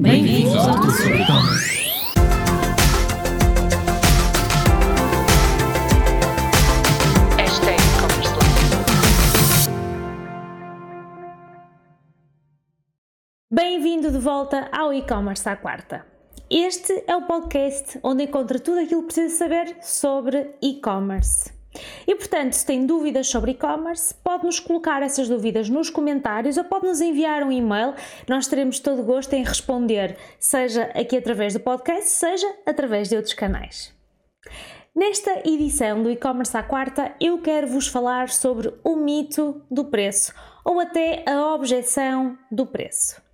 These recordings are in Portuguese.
Bem-vindos ao e-commerce life. Bem-vindo de volta ao e-commerce à quarta. Este é o podcast onde encontra tudo aquilo que precisa saber sobre e-commerce. E portanto, se tem dúvidas sobre e-commerce, pode nos colocar essas dúvidas nos comentários ou pode nos enviar um e-mail. Nós teremos todo gosto em responder, seja aqui através do podcast, seja através de outros canais. Nesta edição do e-commerce à quarta, eu quero vos falar sobre o mito do preço ou até a objeção do preço.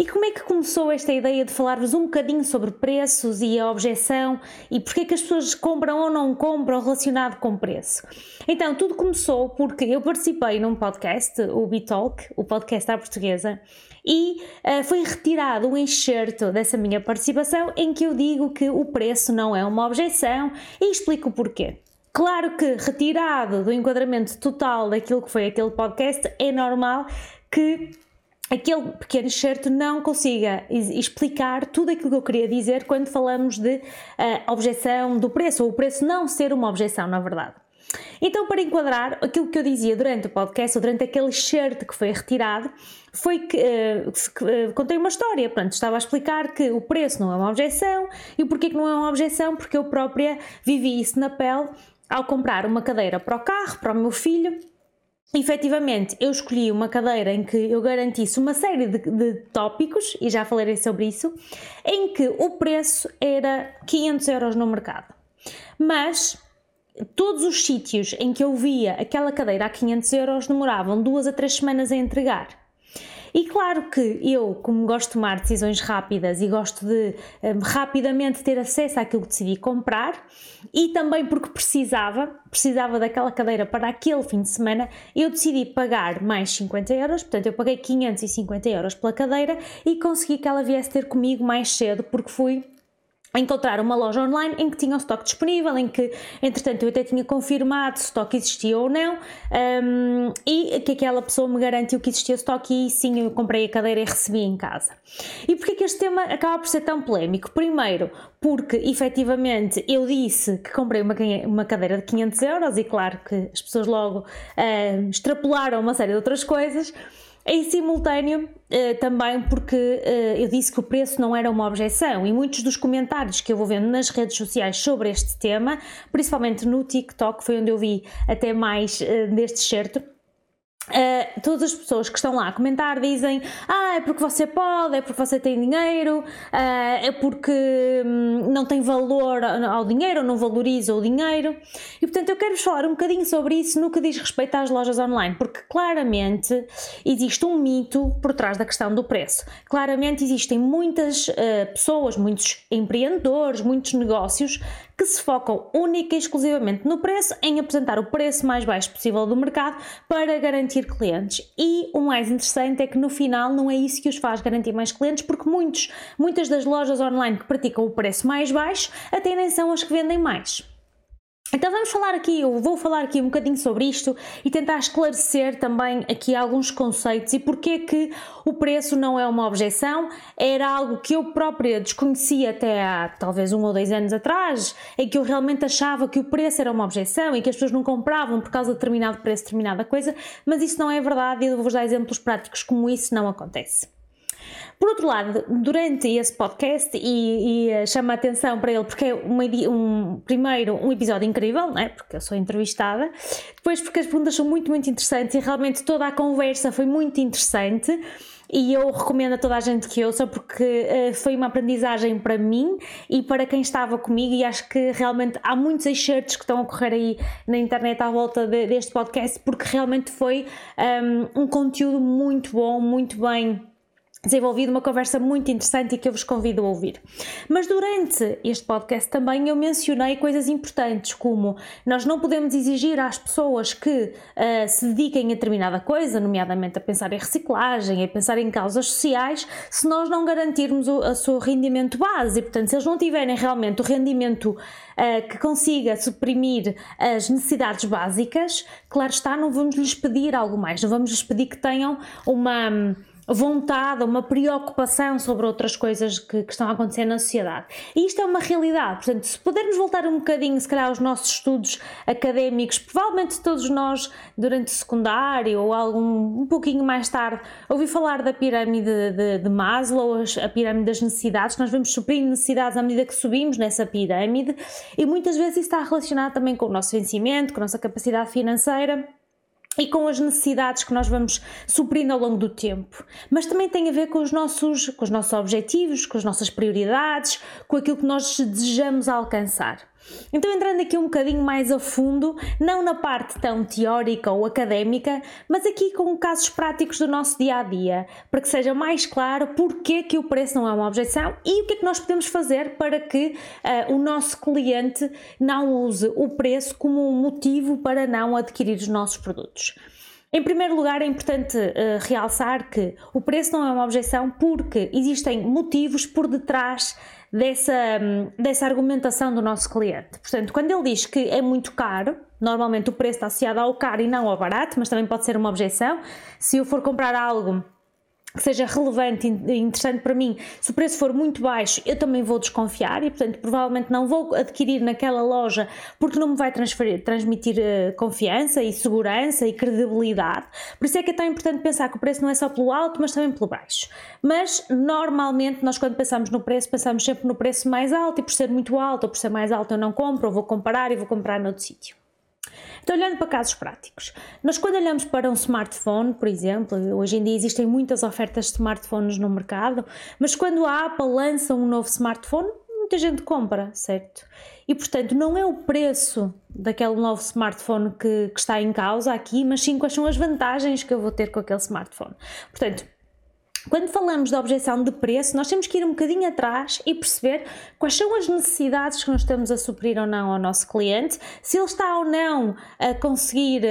E como é que começou esta ideia de falar-vos um bocadinho sobre preços e a objeção e porque é que as pessoas compram ou não compram relacionado com preço? Então, tudo começou porque eu participei num podcast, o Bitalk, o podcast à portuguesa, e uh, foi retirado um enxerto dessa minha participação em que eu digo que o preço não é uma objeção e explico porquê. Claro que retirado do enquadramento total daquilo que foi aquele podcast, é normal que aquele pequeno excerto não consiga explicar tudo aquilo que eu queria dizer quando falamos de uh, objeção do preço, ou o preço não ser uma objeção, na verdade. Então, para enquadrar aquilo que eu dizia durante o podcast, ou durante aquele excerto que foi retirado, foi que uh, uh, contei uma história. Portanto, estava a explicar que o preço não é uma objeção e porquê que não é uma objeção? Porque eu própria vivi isso na pele ao comprar uma cadeira para o carro, para o meu filho, efetivamente eu escolhi uma cadeira em que eu garantisse uma série de, de, tópicos, e já falarei sobre isso, em que o preço era 500 euros no mercado. Mas todos os sítios em que eu via aquela cadeira a 500 euros demoravam duas a três semanas a entregar. E claro que eu, como gosto de tomar decisões rápidas e gosto de um, rapidamente ter acesso àquilo que decidi comprar, e também porque precisava, precisava daquela cadeira para aquele fim de semana, eu decidi pagar mais 50 euros, portanto eu paguei 550 euros pela cadeira e consegui que ela viesse ter comigo mais cedo, porque fui encontrar uma loja online em que tinha o estoque disponível, em que, entretanto, eu até tinha confirmado se o estoque existia ou não, um, e que aquela pessoa me garantiu que existia estoque e sim, eu comprei a cadeira e recebi em casa. E porquê que este tema acaba por ser tão polémico? Primeiro, porque efetivamente eu disse que comprei uma, uma cadeira de 500 euros e claro que as pessoas logo uh, extrapolaram uma série de outras coisas, em simultâneo, uh, também porque uh, eu disse que o preço não era uma objeção e muitos dos comentários que eu vou vendo nas redes sociais sobre este tema, principalmente no TikTok, foi onde eu vi até mais deste certo Uh, todas as pessoas que estão lá a comentar dizem ah, é porque você pode, é porque você tem dinheiro, uh, é porque hum, não tem valor ao dinheiro ou não valoriza o dinheiro. E portanto eu quero-vos falar um bocadinho sobre isso no que diz respeito às lojas online, porque claramente existe um mito por trás da questão do preço. Claramente existem muitas uh, pessoas, muitos empreendedores, muitos negócios que se focam única e exclusivamente no preço, em apresentar o preço mais baixo possível do mercado para garantir clientes. E o mais interessante é que no final não é isso que os faz garantir mais clientes, porque muitos, muitas das lojas online que praticam o preço mais baixo até nem são as que vendem mais. Então vamos falar aqui, eu vou falar aqui um bocadinho sobre isto e tentar esclarecer também aqui alguns conceitos e porque que o preço não é uma objeção, era algo que eu própria desconhecia até há talvez um ou dois anos atrás, em que eu realmente achava que o preço era uma objeção e que as pessoas não compravam por causa de determinado preço, determinada coisa, mas isso não é verdade e eu vou-vos dar exemplos práticos como isso não acontece. Por outro lado, durante esse podcast, e, e chama a atenção para ele porque é uma, um, primeiro um episódio incrível, não é? porque eu sou entrevistada, depois porque as perguntas são muito, muito interessantes e realmente toda a conversa foi muito interessante. E eu recomendo a toda a gente que ouça porque uh, foi uma aprendizagem para mim e para quem estava comigo. E acho que realmente há muitos excertos que estão a correr aí na internet à volta de, deste podcast porque realmente foi um, um conteúdo muito bom, muito bem desenvolvido uma conversa muito interessante e que eu vos convido a ouvir. Mas durante este podcast também eu mencionei coisas importantes, como nós não podemos exigir às pessoas que uh, se dediquem a determinada coisa, nomeadamente a pensar em reciclagem, a pensar em causas sociais, se nós não garantirmos o seu rendimento base. E, portanto, se eles não tiverem realmente o rendimento uh, que consiga suprimir as necessidades básicas, claro está, não vamos lhes pedir algo mais, não vamos lhes pedir que tenham uma vontade, uma preocupação sobre outras coisas que, que, estão a acontecer na sociedade. E isto é uma realidade. Portanto, se pudermos voltar um bocadinho, se calhar, aos nossos estudos académicos, provavelmente todos nós, durante o secundário ou algum, um pouquinho mais tarde, ouvi falar da pirâmide de, de Maslow, a pirâmide das necessidades. Nós vamos suprindo necessidades à medida que subimos nessa pirâmide, e muitas vezes isso está relacionado também com o nosso vencimento, com a nossa capacidade financeira e com as necessidades que nós vamos suprindo ao longo do tempo. Mas também tem a ver com os nossos, com os nossos objetivos, com as nossas prioridades, com aquilo que nós desejamos alcançar. Então, entrando aqui um bocadinho mais a fundo, não na parte tão teórica ou académica, mas aqui com casos práticos do nosso dia a dia, para que seja mais claro porque que o preço não é uma objeção e o que é que nós podemos fazer para que uh, o nosso cliente não use o preço como um motivo para não adquirir os nossos produtos. Em primeiro lugar, é importante uh, realçar que o preço não é uma objeção porque existem motivos por detrás dessa, dessa argumentação do nosso cliente. Portanto, quando ele diz que é muito caro, normalmente o preço está associado ao caro e não ao barato, mas também pode ser uma objeção. Se eu for comprar algo que seja relevante e interessante para mim, se o preço for muito baixo, eu também vou desconfiar e, portanto, provavelmente não vou adquirir naquela loja porque não me vai transmitir uh, confiança e segurança e credibilidade. Por isso é que é tão importante pensar que o preço não é só pelo alto, mas também pelo baixo. Mas, normalmente, nós quando pensamos no preço, pensamos sempre no preço mais alto e por ser muito alto ou por ser mais alto eu não compro, ou vou comparar e vou comprar noutro sítio. Então, olhando para casos práticos, nós quando olhamos para um smartphone, por exemplo, hoje em dia existem muitas ofertas de smartphones no mercado, mas quando a Apple lança um novo smartphone, muita gente compra, certo? E portanto, não é o preço daquele novo smartphone que, que está em causa aqui, mas sim quais são as vantagens que eu vou ter com aquele smartphone. Portanto, quando falamos da objeção de preço, nós temos que ir um bocadinho atrás e perceber quais são as necessidades que nós estamos a suprir ou não ao nosso cliente, se ele está ou não a conseguir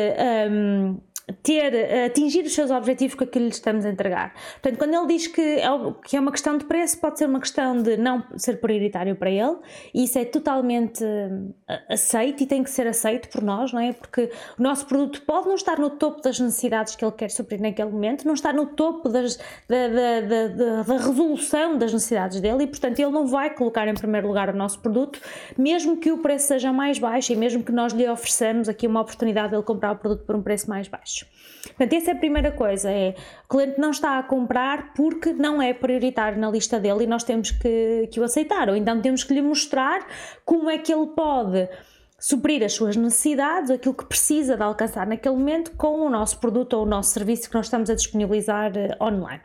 um, ter, eh, atingir os seus objetivos com aquilo que lhe estamos a entregar. Portanto, quando ele diz que é, que é uma questão de preço, pode ser uma questão de não ser prioritário para ele, e isso é totalmente eh, aceito e tem que ser aceito por nós, não é? Porque o nosso produto pode não estar no topo das necessidades que ele quer suprir naquele momento, não estar no topo das, da, da, da, da resolução das necessidades dele, e portanto ele não vai colocar em primeiro lugar o nosso produto, mesmo que o preço seja mais baixo e mesmo que nós lhe ofereçamos aqui uma oportunidade de ele comprar o produto por um preço mais baixo baixo. Portanto, essa é a primeira coisa, é o cliente não está a comprar porque não é prioritário na lista dele e nós temos que, que o aceitar, ou então temos que lhe mostrar como é que ele pode suprir as suas necessidades, aquilo que precisa de alcançar naquele momento com o nosso produto ou o nosso serviço que nós estamos a disponibilizar eh, online.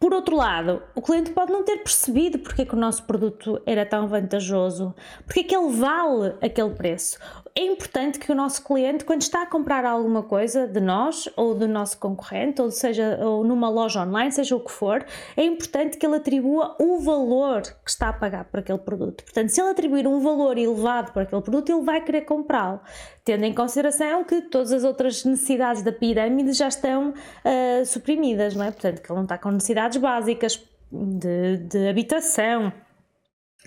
Por outro lado, o cliente pode não ter percebido porque é que o nosso produto era tão vantajoso, porque é que ele vale aquele preço. É importante que o nosso cliente, quando está a comprar alguma coisa de nós ou do nosso concorrente, ou seja, ou numa loja online, seja o que for, é importante que ele atribua o valor que está a pagar por aquele produto. Portanto, se ele atribuir um valor elevado por aquele produto, ele vai querer comprá-lo, tendo em consideração que todas as outras necessidades da pirâmide já estão uh, suprimidas, não é? Portanto, que ele não está com necessidades básicas de, de habitação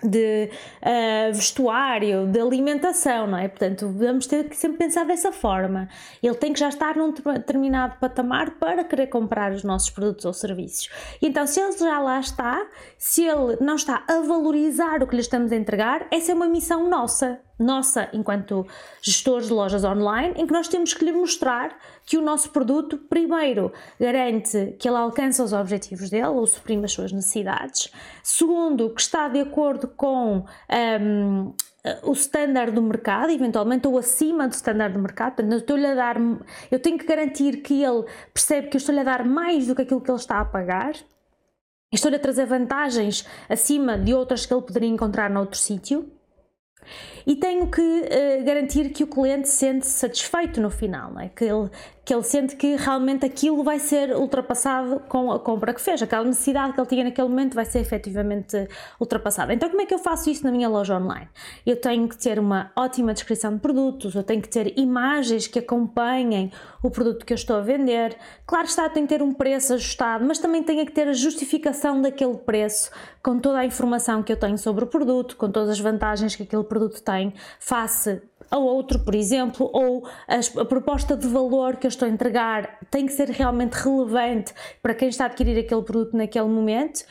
de uh, vestuário, de alimentação, não é? Portanto, vamos ter que sempre pensar dessa forma. Ele tem que já estar num determinado patamar para querer comprar os nossos produtos ou serviços. E então, se ele já lá está, se ele não está a valorizar o que lhe estamos a entregar, essa é uma missão nossa nossa enquanto gestores de lojas online, em que nós temos que lhe mostrar que o nosso produto, primeiro, garante que ele alcança os objetivos dele ou suprime as suas necessidades, segundo, que está de acordo com um, o standard do mercado, eventualmente, ou acima do standard do mercado. Portanto, eu, estou a dar, eu tenho que garantir que ele percebe que eu estou-lhe a dar mais do que aquilo que ele está a pagar. Estou-lhe a trazer vantagens acima de outras que ele poderia encontrar noutro sítio e tenho que uh, garantir que o cliente se sente satisfeito no final, não é? que, ele, que ele sente que realmente aquilo vai ser ultrapassado com a compra que fez, aquela necessidade que ele tinha naquele momento vai ser efetivamente ultrapassada. Então, como é que eu faço isso na minha loja online? Eu tenho que ter uma ótima descrição de produtos, eu tenho que ter imagens que acompanhem o produto que eu estou a vender. Claro está, tem que ter um preço ajustado, mas também tenho que ter a justificação daquele preço com toda a informação que eu tenho sobre o produto, com todas as vantagens que aquele produto tem face a outro, por exemplo, ou a, a, proposta de valor que eu estou a entregar tem que ser realmente relevante para quem está a adquirir aquele produto naquele momento.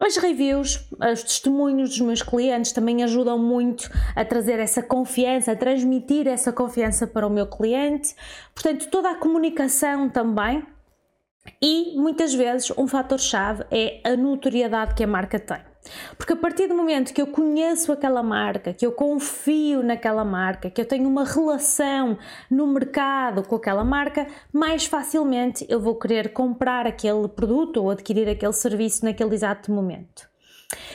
As reviews, os testemunhos dos meus clientes também ajudam muito a trazer essa confiança, a transmitir essa confiança para o meu cliente. Portanto, toda a comunicação também. E muitas vezes um fator-chave é a notoriedade que a marca tem. Porque a partir do momento que eu conheço aquela marca, que eu confio naquela marca, que eu tenho uma relação no mercado com aquela marca, mais facilmente eu vou querer comprar aquele produto ou adquirir aquele serviço naquele exato momento.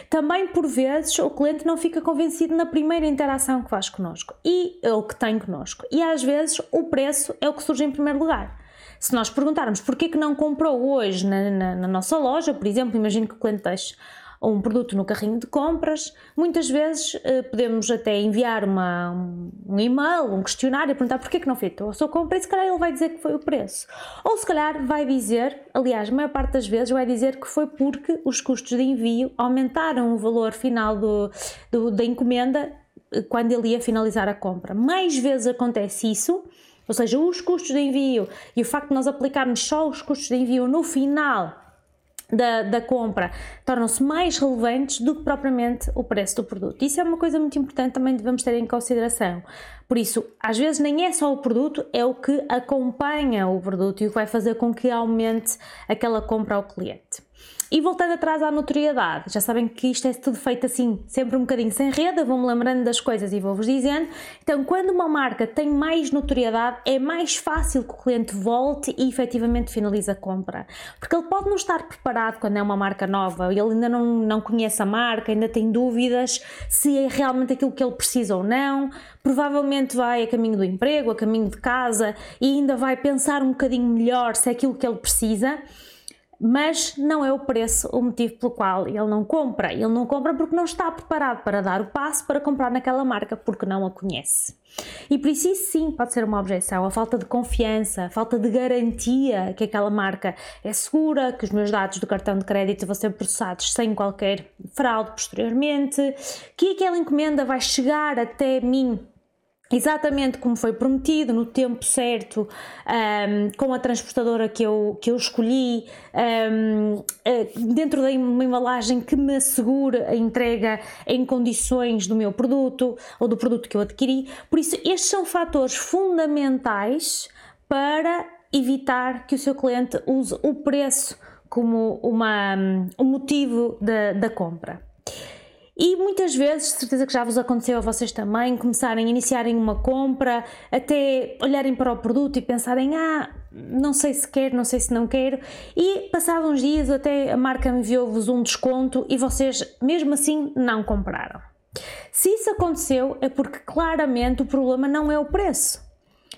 Também, por vezes, o cliente não fica convencido na primeira interação que faz connosco e ou que tem connosco. E às vezes o preço é o que surge em primeiro lugar. Se nós perguntarmos porquê que não comprou hoje na, na, na nossa loja, por exemplo, imagino que o cliente deixe um produto no carrinho de compras, muitas vezes eh, podemos até enviar uma, um e-mail, um questionário a perguntar porquê que não fez a sua compra e se calhar ele vai dizer que foi o preço. Ou se calhar vai dizer, aliás, a maior parte das vezes vai dizer que foi porque os custos de envio aumentaram o valor final do, do da encomenda eh, quando ele ia finalizar a compra. Mais vezes acontece isso, ou seja, os custos de envio e o facto de nós aplicarmos só os custos de envio no final da, da compra tornam-se mais relevantes do que propriamente o preço do produto. Isso é uma coisa muito importante também devemos ter em consideração. Por isso, às vezes nem é só o produto, é o que acompanha o produto e o que vai fazer com que aumente aquela compra ao cliente. E voltando atrás à notoriedade, já sabem que isto é tudo feito assim, sempre um bocadinho sem rede, vou-me lembrando das coisas e vou-vos dizendo. Então, quando uma marca tem mais notoriedade, é mais fácil que o cliente volte e efetivamente finalize a compra. Porque ele pode não estar preparado quando é uma marca nova, ele ainda não, não conhece a marca, ainda tem dúvidas se é realmente aquilo que ele precisa ou não, provavelmente vai a caminho do emprego, a caminho de casa e ainda vai pensar um bocadinho melhor se é aquilo que ele precisa mas não é o preço o motivo pelo qual ele não compra. Ele não compra porque não está preparado para dar o passo para comprar naquela marca, porque não a conhece. E por isso, isso sim pode ser uma objeção, a falta de confiança, a falta de garantia que aquela marca é segura, que os meus dados do cartão de crédito vão ser processados sem qualquer fraude posteriormente, que aquela encomenda vai chegar até mim exatamente como foi prometido, no tempo certo, um, com a transportadora que eu, que eu escolhi, um, eh, dentro de uma embalagem que me assegure a entrega em condições do meu produto ou do produto que eu adquiri. Por isso, estes são fatores fundamentais para evitar que o seu cliente use o preço como uma, um motivo da, da compra. E muitas vezes, certeza que já vos aconteceu a vocês também, começarem iniciarem uma compra, até olharem para o produto e pensarem: ah, não sei se quero, não sei se não quero, e passados uns dias até a marca enviou-vos um desconto e vocês, mesmo assim, não compraram. Se isso aconteceu, é porque claramente o problema não é o preço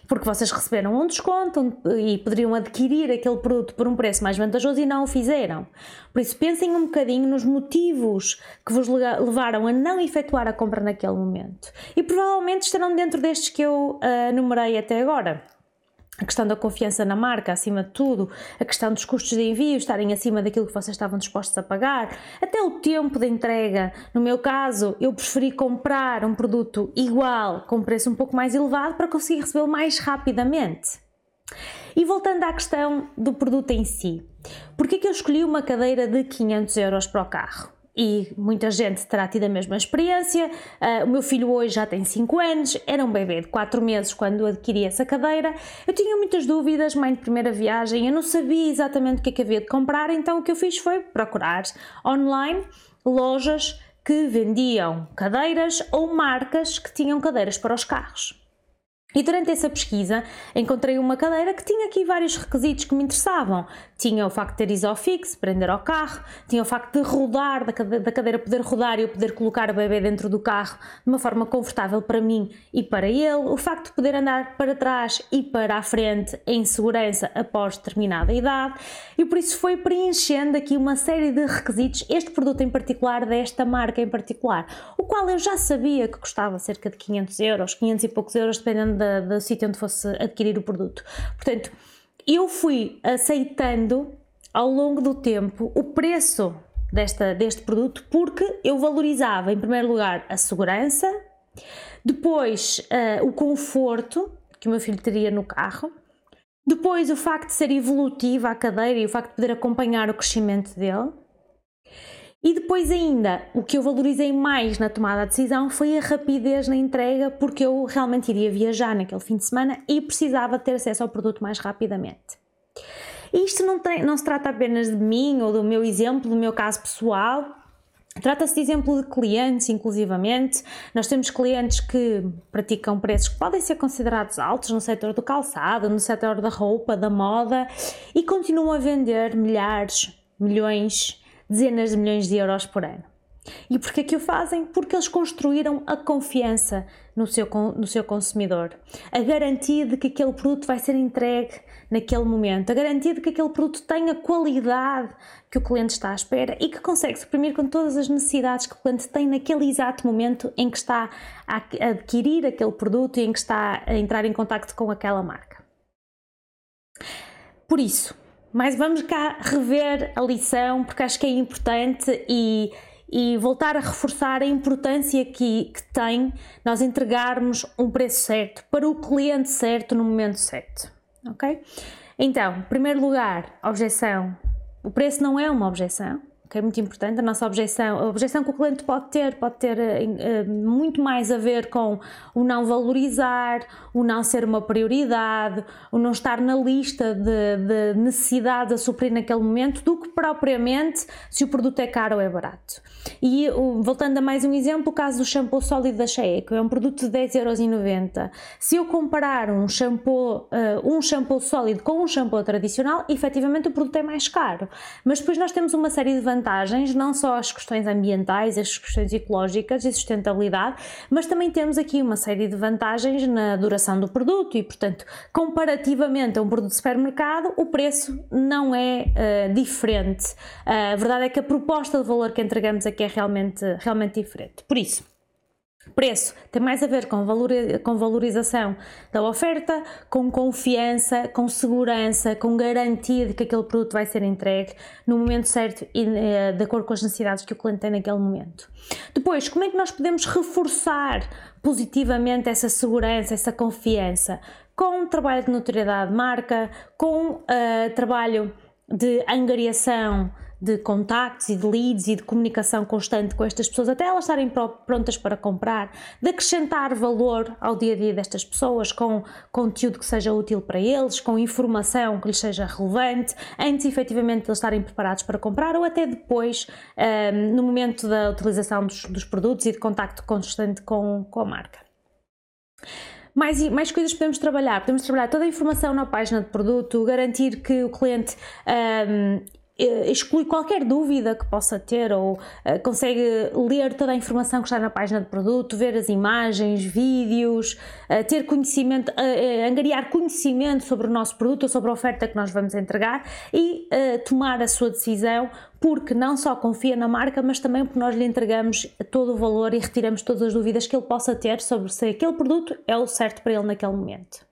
porque vocês receberam um desconto e poderiam adquirir aquele produto por um preço mais vantajoso e não o fizeram. Por isso, pensem um bocadinho nos motivos que vos levaram a não efetuar a compra naquele momento. E provavelmente estarão dentro destes que eu uh, numerei até agora a questão da confiança na marca, acima de tudo, a questão dos custos de envio estarem acima daquilo que vocês estavam dispostos a pagar, até o tempo de entrega. No meu caso, eu preferi comprar um produto igual, com preço um pouco mais elevado, para conseguir recebê-lo mais rapidamente. E voltando à questão do produto em si, por que eu escolhi uma cadeira de 500 euros para o carro? E muita gente terá tido a mesma experiência. Uh, o meu filho hoje já tem 5 anos, era um bebê de 4 meses quando adquiri essa cadeira. Eu tinha muitas dúvidas, mãe de primeira viagem, eu não sabia exatamente o que é que havia de comprar, então o que eu fiz foi procurar online lojas que vendiam cadeiras ou marcas que tinham cadeiras para os carros. E durante essa pesquisa encontrei uma cadeira que tinha aqui vários requisitos que me interessavam. Tinha o facto de ter isofix, prender ao carro, tinha o facto de rodar, da cadeira poder rodar e eu poder colocar o bebê dentro do carro de uma forma confortável para mim e para ele, o facto de poder andar para trás e para a frente em segurança após determinada idade e por isso foi preenchendo aqui uma série de requisitos, este produto em particular, desta marca em particular, o qual eu já sabia que custava cerca de 500 euros, 500 e poucos euros, dependendo do sítio onde fosse adquirir o produto. Portanto, eu fui aceitando ao longo do tempo o preço desta, deste produto porque eu valorizava, em primeiro lugar, a segurança, Depois, uh, o conforto que o meu filho teria no carro. Depois, o facto de ser evolutiva a cadeira e o facto de poder acompanhar o crescimento dele. E depois ainda, o que eu valorizei mais na tomada de decisão foi a rapidez na entrega, porque eu realmente iria viajar naquele fim de semana e precisava ter acesso ao produto mais rapidamente. Isto não, tem, não se trata apenas de mim ou do meu exemplo, do meu caso pessoal, Trata-se de exemplo de clientes, inclusivamente. Nós temos clientes que praticam preços que podem ser considerados altos no setor do calçado, no setor da roupa, da moda e continuam a vender milhares, milhões, dezenas de milhões de euros por ano. E porquê que o fazem? Porque eles construíram a confiança no seu, no seu consumidor, a garantia de que aquele produto vai ser entregue naquele momento, a garantia de que aquele produto tem a qualidade que o cliente está à espera e que consegue suprimir com todas as necessidades que o cliente tem naquele exato momento em que está a adquirir aquele produto e em que está a entrar em contato com aquela marca. Por isso, mas vamos cá rever a lição porque acho que é importante e e voltar a reforçar a importância que, que tem nós entregarmos um preço certo para o cliente certo no momento certo, ok? Então, em primeiro lugar, objeção. O preço não é uma objeção, que é muito importante, a nossa objeção, a objeção que o cliente pode ter, pode ter uh, muito mais a ver com o não valorizar, o não ser uma prioridade, o não estar na lista de, de a suprir naquele momento, do que propriamente se o produto é caro ou é barato. E voltando a mais um exemplo, o caso do shampoo sólido da Shea, que é um produto de 10,90€. Se eu comparar um shampoo, uh, um shampoo sólido com um shampoo tradicional, efetivamente o produto é mais caro. Mas depois nós temos uma série de vantagens, não só as questões ambientais, as questões ecológicas e sustentabilidade, mas também temos aqui uma série de vantagens na duração do produto e, portanto, comparativamente a um produto de supermercado, o preço não é uh, diferente. Uh, a verdade é que a proposta de valor que entregamos aqui é realmente, realmente diferente. Por isso, Preço tem mais a ver com, com valorização da oferta, com confiança, com segurança, com garantia de que aquele produto vai ser entregue no momento certo e eh, de acordo com as necessidades que o cliente tem naquele momento. Depois, como é que nós podemos reforçar positivamente essa segurança, essa confiança? Com trabalho de notoriedade de marca, com uh, trabalho de angariação de contactos e de leads e de comunicação constante com estas pessoas, até elas estarem prontas para comprar, de acrescentar valor ao dia a dia destas pessoas com conteúdo que seja útil para eles, com informação que lhes seja relevante, antes efetivamente de eles estarem preparados para comprar ou até depois, um, no momento da utilização dos, dos, produtos e de contacto constante com, com a marca. Mais, mais coisas podemos trabalhar. Podemos trabalhar toda a informação na página de produto, garantir que o cliente um, eh, exclui qualquer dúvida que possa ter ou uh, consegue ler toda a informação que está na página do produto, ver as imagens, vídeos, uh, ter conhecimento, angariar conhecimento sobre o nosso produto ou sobre a oferta que nós vamos entregar e tomar a sua decisão porque não só confia na marca, mas também porque nós lhe entregamos todo o valor e retiramos todas as dúvidas que ele possa ter sobre se aquele produto é o certo para ele naquele momento.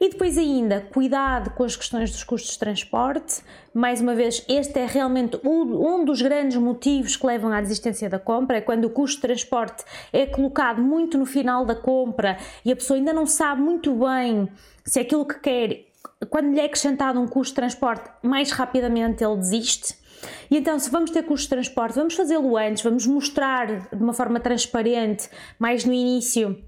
E depois ainda, cuidado com as questões dos custos de transporte. Mais uma vez, este é realmente um dos grandes motivos que levam à desistência da compra, é quando o custo de transporte é colocado muito no final da compra e a pessoa ainda não sabe muito bem se é aquilo que quer, quando lhe é acrescentado um custo de transporte, mais rapidamente ele desiste. E então, se vamos ter custo de transporte, vamos fazê-lo antes, vamos mostrar de uma forma transparente, mais no início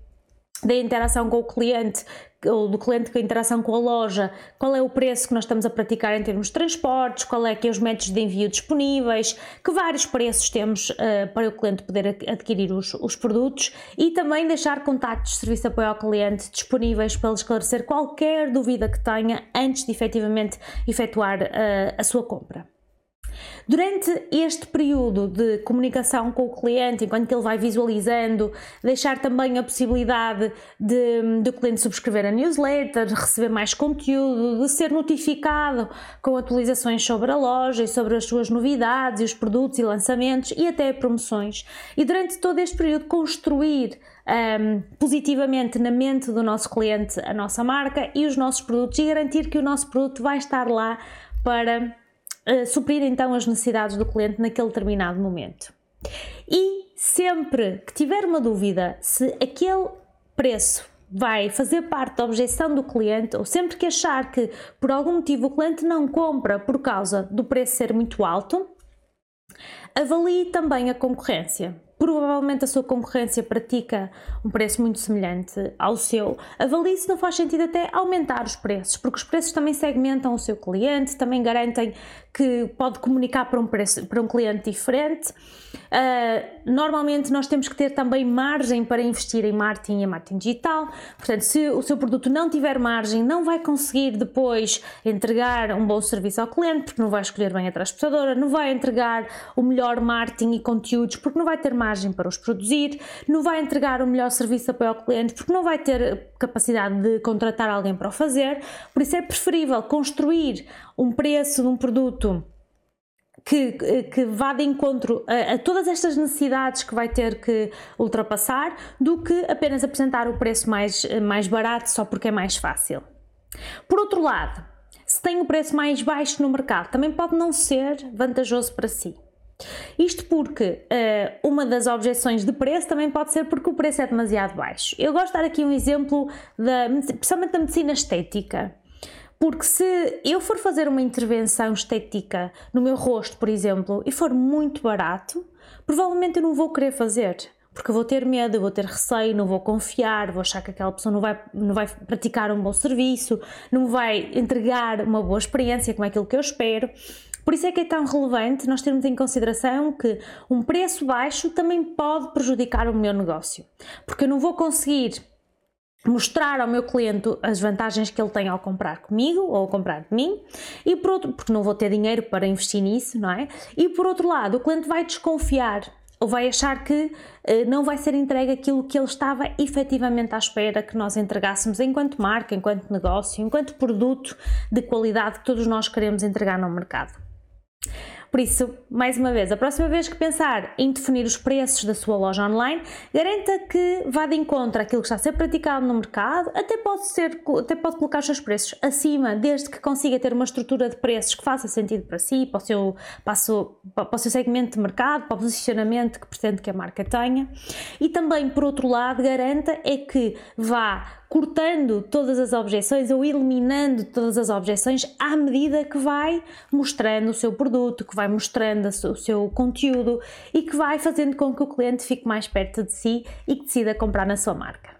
da interação com o cliente, ou do cliente com a interação com a loja, qual é o preço que nós estamos a praticar em termos de transportes, qual é que é os métodos de envio disponíveis, que vários preços temos uh, para o cliente poder adquirir os, os, produtos e também deixar contactos de serviço de apoio ao cliente disponíveis para ele esclarecer qualquer dúvida que tenha antes de efetivamente efetuar uh, a sua compra. Durante este período de comunicação com o cliente, enquanto ele vai visualizando, deixar também a possibilidade de, de o cliente subscrever a newsletter, receber mais conteúdo, de ser notificado com atualizações sobre a loja e sobre as suas novidades e os produtos e lançamentos e até promoções. E durante todo este período construir um, positivamente na mente do nosso cliente a nossa marca e os nossos produtos e garantir que o nosso produto vai estar lá para suprir então as necessidades do cliente naquele determinado momento. E sempre que tiver uma dúvida se aquele preço vai fazer parte da objeção do cliente, ou sempre que achar que por algum motivo o cliente não compra por causa do preço ser muito alto, avalie também a concorrência provavelmente a sua concorrência pratica um preço muito semelhante ao seu, avalie se não faz sentido até aumentar os preços, porque os preços também segmentam o seu cliente, também garantem que pode comunicar para um, preço, para um cliente diferente. Uh, normalmente nós temos que ter também margem para investir em marketing e marketing digital, portanto, se o seu produto não tiver margem, não vai conseguir depois entregar um bom serviço ao cliente, porque não vai escolher bem a transportadora, não vai entregar o melhor marketing e conteúdos, porque não vai ter margem margem para os produzir, não vai entregar o melhor serviço apoio ao cliente porque não vai ter capacidade de contratar alguém para o fazer. Por isso é preferível construir um preço de um produto que, que vá de encontro a, a, todas estas necessidades que vai ter que ultrapassar do que apenas apresentar o preço mais, mais barato só porque é mais fácil. Por outro lado, se tem o preço mais baixo no mercado, também pode não ser vantajoso para si. Isto porque uh, uma das objeções de preço também pode ser porque o preço é demasiado baixo. Eu gosto de dar aqui um exemplo, da, principalmente da medicina estética. Porque se eu for fazer uma intervenção estética no meu rosto, por exemplo, e for muito barato, provavelmente eu não vou querer fazer. Porque eu vou ter medo, eu vou ter receio, não vou confiar, vou achar que aquela pessoa não vai, não vai praticar um bom serviço, não vai entregar uma boa experiência como é aquilo que eu espero. Por isso é que é tão relevante nós termos em consideração que um preço baixo também pode prejudicar o meu negócio, porque eu não vou conseguir mostrar ao meu cliente as vantagens que ele tem ao comprar comigo ou ao comprar de mim e por outro, porque não vou ter dinheiro para investir nisso, não é? E por outro lado, o cliente vai desconfiar ou vai achar que eh, não vai ser entregue aquilo que ele estava efetivamente à espera que nós entregássemos enquanto marca, enquanto negócio, enquanto produto de qualidade que todos nós queremos entregar no mercado. Por isso, mais uma vez, a próxima vez que pensar em definir os preços da sua loja online, garanta que vá de encontro àquilo que está a ser praticado no mercado, até pode, ser, até pode colocar os seus preços acima, desde que consiga ter uma estrutura de preços que faça sentido para si, para o seu, para seu, para o seu segmento de mercado, para o posicionamento que pretende que a marca tenha. E também, por outro lado, garanta é que vá cortando todas as objeções ou eliminando todas as objeções à medida que vai mostrando o seu produto, que vai mostrando o seu conteúdo e que vai fazendo com que o cliente fique mais perto de si e que decida comprar na sua marca.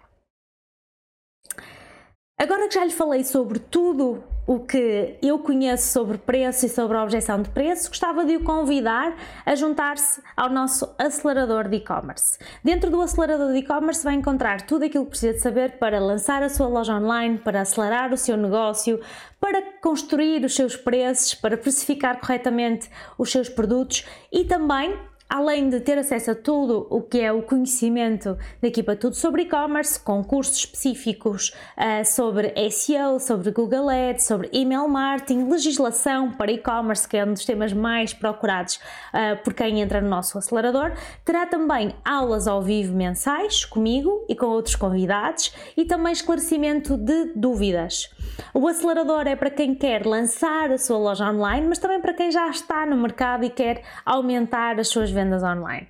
Agora que já lhe falei sobre tudo o que eu conheço sobre preço e sobre a objeção de preço, gostava de o convidar a juntar-se ao nosso acelerador de e-commerce. Dentro do acelerador de e-commerce vai encontrar tudo aquilo que precisa de saber para lançar a sua loja online, para acelerar o seu negócio, para construir os seus preços, para precificar corretamente os seus produtos e também além de ter acesso a tudo o que é o conhecimento da equipa tudo sobre e-commerce, com cursos específicos uh, sobre SEO, sobre Google Ads, sobre email marketing, legislação para e-commerce, que é um dos temas mais procurados uh, por quem entra no nosso acelerador, terá também aulas ao vivo mensais comigo e com outros convidados e também esclarecimento de dúvidas. O acelerador é para quem quer lançar a sua loja online, mas também para quem já está no mercado e quer aumentar as suas vendas online.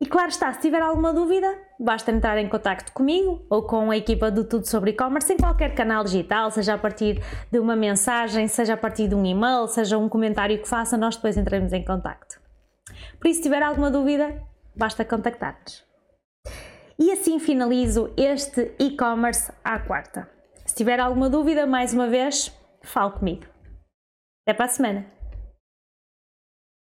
E claro está, se tiver alguma dúvida, basta entrar em contato comigo ou com a equipa do Tudo sobre E-Commerce em qualquer canal digital, seja a partir de uma mensagem, seja a partir de um e-mail, seja um comentário que faça, nós depois entraremos em contato. Por isso, se tiver alguma dúvida, basta contactar-nos. E assim finalizo este e-commerce à quarta. Se tiver alguma dúvida, mais uma vez, fale comigo. Até para a semana!